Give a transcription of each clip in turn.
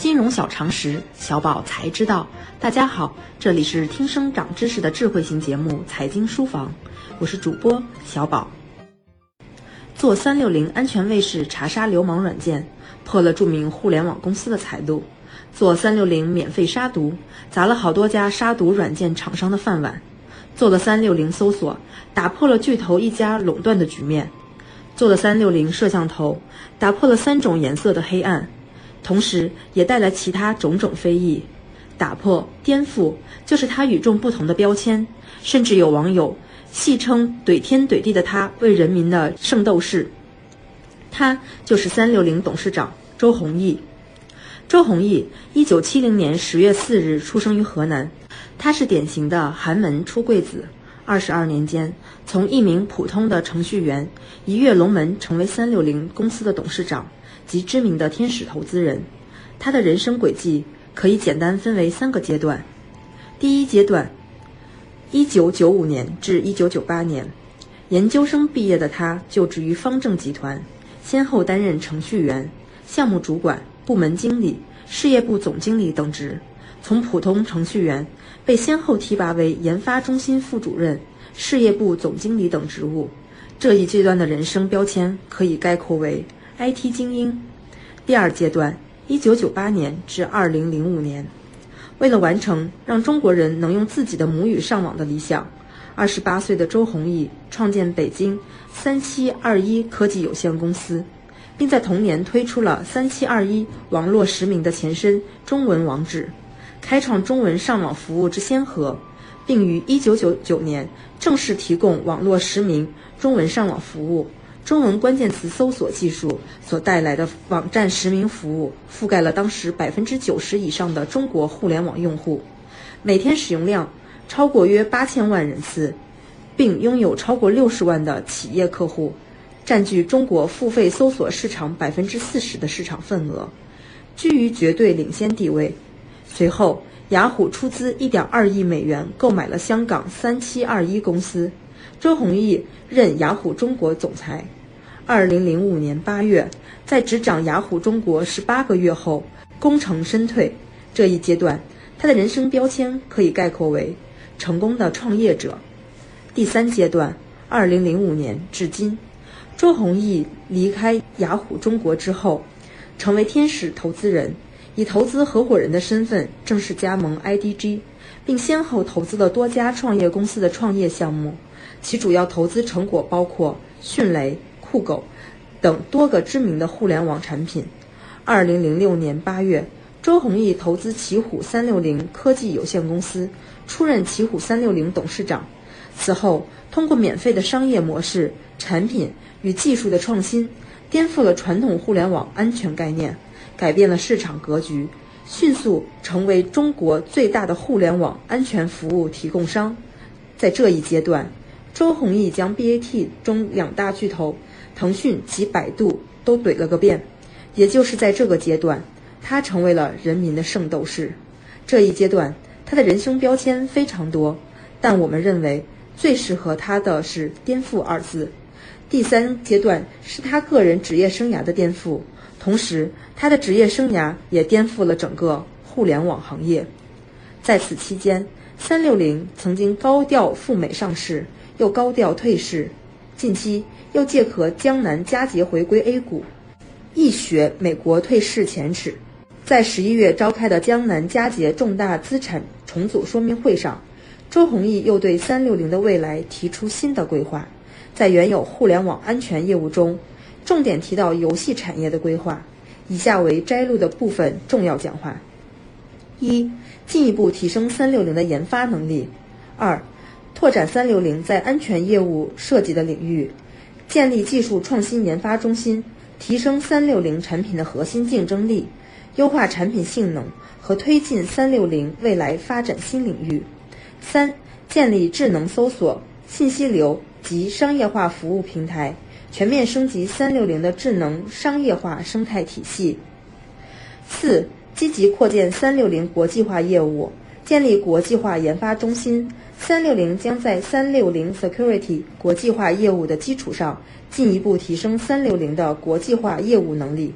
金融小常识，小宝才知道。大家好，这里是听声长知识的智慧型节目《财经书房》，我是主播小宝。做三六零安全卫士查杀流氓软件，破了著名互联网公司的财路；做三六零免费杀毒，砸了好多家杀毒软件厂商的饭碗；做了三六零搜索，打破了巨头一家垄断的局面；做了三六零摄像头，打破了三种颜色的黑暗。同时，也带来其他种种非议，打破、颠覆，就是他与众不同的标签。甚至有网友戏称“怼天怼地的他为人民的圣斗士”。他就是三六零董事长周鸿祎。周鸿祎，一九七零年十月四日出生于河南，他是典型的寒门出贵子。二十二年间，从一名普通的程序员一跃龙门，成为三六零公司的董事长。及知名的天使投资人，他的人生轨迹可以简单分为三个阶段。第一阶段，一九九五年至一九九八年，研究生毕业的他就职于方正集团，先后担任程序员、项目主管、部门经理、事业部总经理等职。从普通程序员被先后提拔为研发中心副主任、事业部总经理等职务。这一阶段的人生标签可以概括为。IT 精英，第二阶段，一九九八年至二零零五年，为了完成让中国人能用自己的母语上网的理想，二十八岁的周鸿祎创建北京三七二一科技有限公司，并在同年推出了三七二一网络实名的前身中文网址，开创中文上网服务之先河，并于一九九九年正式提供网络实名中文上网服务。中文关键词搜索技术所带来的网站实名服务，覆盖了当时百分之九十以上的中国互联网用户，每天使用量超过约八千万人次，并拥有超过六十万的企业客户，占据中国付费搜索市场百分之四十的市场份额，居于绝对领先地位。随后，雅虎出资一点二亿美元购买了香港三七二一公司。周鸿祎任雅虎中国总裁。二零零五年八月，在执掌雅虎中国十八个月后，功成身退。这一阶段，他的人生标签可以概括为成功的创业者。第三阶段，二零零五年至今，周鸿祎离开雅虎中国之后，成为天使投资人，以投资合伙人的身份正式加盟 IDG，并先后投资了多家创业公司的创业项目。其主要投资成果包括迅雷、酷狗等多个知名的互联网产品。二零零六年八月，周鸿祎投资奇虎三六零科技有限公司，出任奇虎三六零董事长。此后，通过免费的商业模式、产品与技术的创新，颠覆了传统互联网安全概念，改变了市场格局，迅速成为中国最大的互联网安全服务提供商。在这一阶段，周鸿祎将 BAT 中两大巨头腾讯及百度都怼了个遍，也就是在这个阶段，他成为了人民的圣斗士。这一阶段，他的人生标签非常多，但我们认为最适合他的是“颠覆”二字。第三阶段是他个人职业生涯的颠覆，同时他的职业生涯也颠覆了整个互联网行业。在此期间，三六零曾经高调赴美上市。又高调退市，近期又借壳江南嘉捷回归 A 股，一雪美国退市前耻。在十一月召开的江南嘉捷重大资产重组说明会上，周鸿祎又对三六零的未来提出新的规划。在原有互联网安全业务中，重点提到游戏产业的规划。以下为摘录的部分重要讲话：一、进一步提升三六零的研发能力；二。拓展三六零在安全业务涉及的领域，建立技术创新研发中心，提升三六零产品的核心竞争力，优化产品性能和推进三六零未来发展新领域。三、建立智能搜索、信息流及商业化服务平台，全面升级三六零的智能商业化生态体系。四、积极扩建三六零国际化业务，建立国际化研发中心。三六零将在三六零 Security 国际化业务的基础上，进一步提升三六零的国际化业务能力。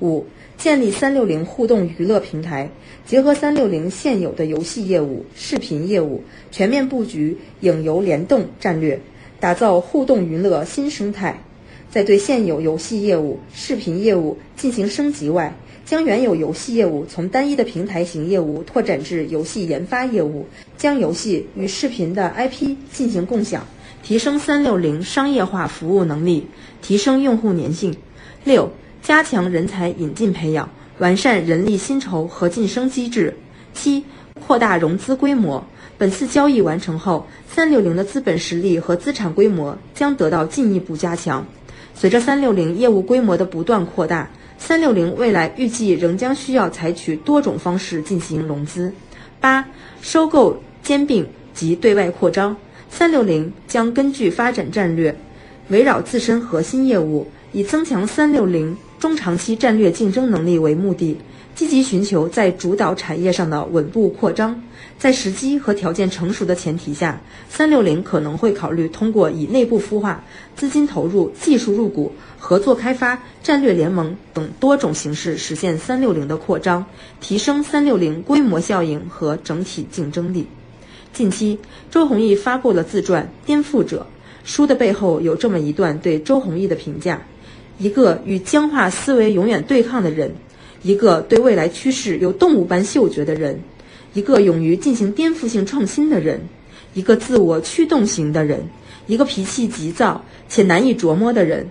五、建立三六零互动娱乐平台，结合三六零现有的游戏业务、视频业务，全面布局影游联动战略，打造互动娱乐新生态。在对现有游戏业务、视频业务进行升级外，将原有游戏业务从单一的平台型业务拓展至游戏研发业务，将游戏与视频的 IP 进行共享，提升三六零商业化服务能力，提升用户粘性。六、加强人才引进培养，完善人力薪酬和晋升机制。七、扩大融资规模。本次交易完成后，三六零的资本实力和资产规模将得到进一步加强。随着三六零业务规模的不断扩大，三六零未来预计仍将需要采取多种方式进行融资。八、收购兼并及对外扩张。三六零将根据发展战略，围绕自身核心业务，以增强三六零中长期战略竞争能力为目的。积极寻求在主导产业上的稳步扩张，在时机和条件成熟的前提下，三六零可能会考虑通过以内部孵化、资金投入、技术入股、合作开发、战略联盟等多种形式实现三六零的扩张，提升三六零规模效应和整体竞争力。近期，周鸿祎发布了自传《颠覆者》，书的背后有这么一段对周鸿祎的评价：一个与僵化思维永远对抗的人。一个对未来趋势有动物般嗅觉的人，一个勇于进行颠覆性创新的人，一个自我驱动型的人，一个脾气急躁且难以琢磨的人，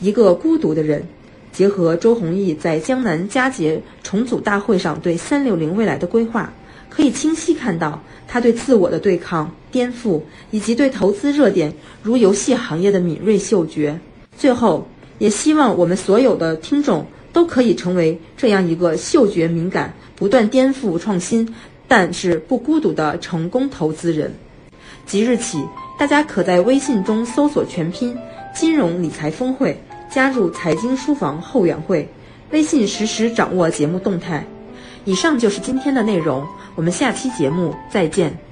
一个孤独的人。结合周鸿祎在江南嘉捷重组大会上对三六零未来的规划，可以清晰看到他对自我的对抗、颠覆，以及对投资热点如游戏行业的敏锐嗅觉。最后，也希望我们所有的听众。都可以成为这样一个嗅觉敏感、不断颠覆创新，但是不孤独的成功投资人。即日起，大家可在微信中搜索全拼“金融理财峰会”，加入财经书房后援会，微信实时掌握节目动态。以上就是今天的内容，我们下期节目再见。